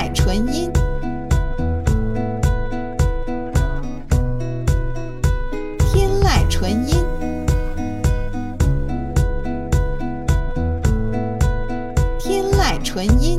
籁纯音，天籁纯音，天籁纯音，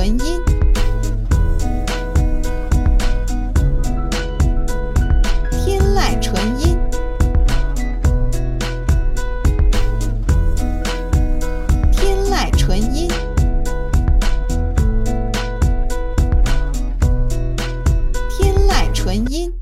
纯音，天籁纯音，天籁纯音，天籁纯音。